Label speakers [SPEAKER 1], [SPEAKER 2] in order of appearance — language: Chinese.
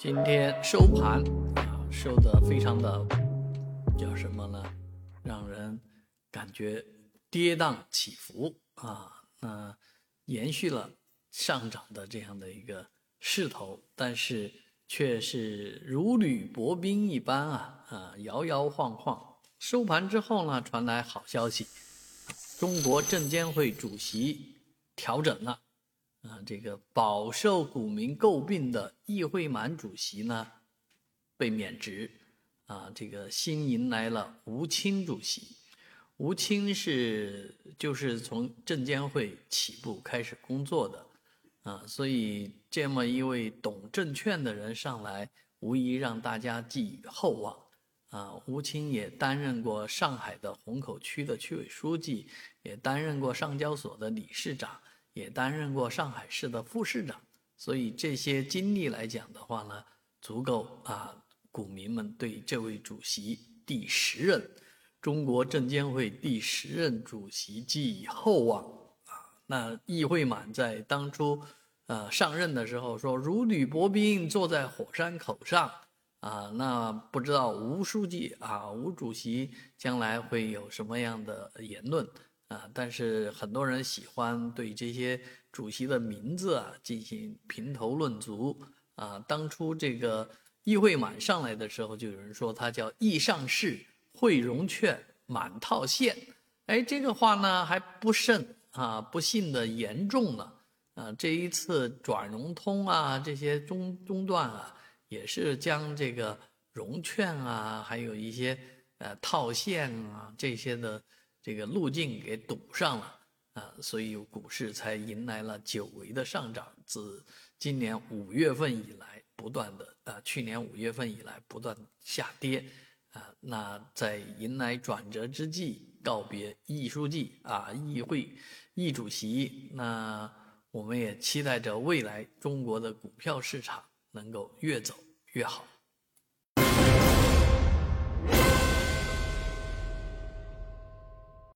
[SPEAKER 1] 今天收盘啊，收的非常的叫什么呢？让人感觉跌宕起伏啊。那延续了上涨的这样的一个势头，但是却是如履薄冰一般啊啊，摇摇晃晃。收盘之后呢，传来好消息，中国证监会主席调整了。啊，这个饱受股民诟病的易会满主席呢，被免职。啊，这个新迎来了吴清主席。吴清是就是从证监会起步开始工作的，啊，所以这么一位懂证券的人上来，无疑让大家寄予厚望。啊，吴清也担任过上海的虹口区的区委书记，也担任过上交所的理事长。也担任过上海市的副市长，所以这些经历来讲的话呢，足够啊，股民们对这位主席第十任中国证监会第十任主席寄予厚望啊。那易会满在当初呃上任的时候说如履薄冰，坐在火山口上啊。那不知道吴书记啊，吴主席将来会有什么样的言论？啊，但是很多人喜欢对这些主席的名字啊进行评头论足啊。当初这个易会满上来的时候，就有人说他叫易上市、汇融券、满套现。哎，这个话呢还不慎啊，不幸的严重了啊。这一次转融通啊，这些中中断啊，也是将这个融券啊，还有一些呃套现啊这些的。这个路径给堵上了啊，所以股市才迎来了久违的上涨。自今年五月份以来，不断的啊，去年五月份以来不断下跌啊。那在迎来转折之际，告别易书记啊，易会易主席，那我们也期待着未来中国的股票市场能够越走越好。